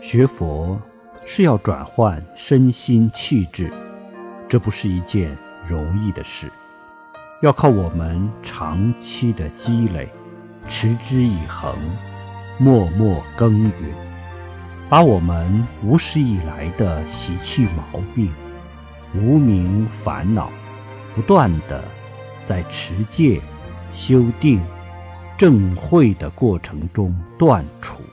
学佛是要转换身心气质，这不是一件容易的事，要靠我们长期的积累，持之以恒，默默耕耘，把我们无始以来的习气毛病、无名烦恼，不断的在持戒、修定、正慧的过程中断除。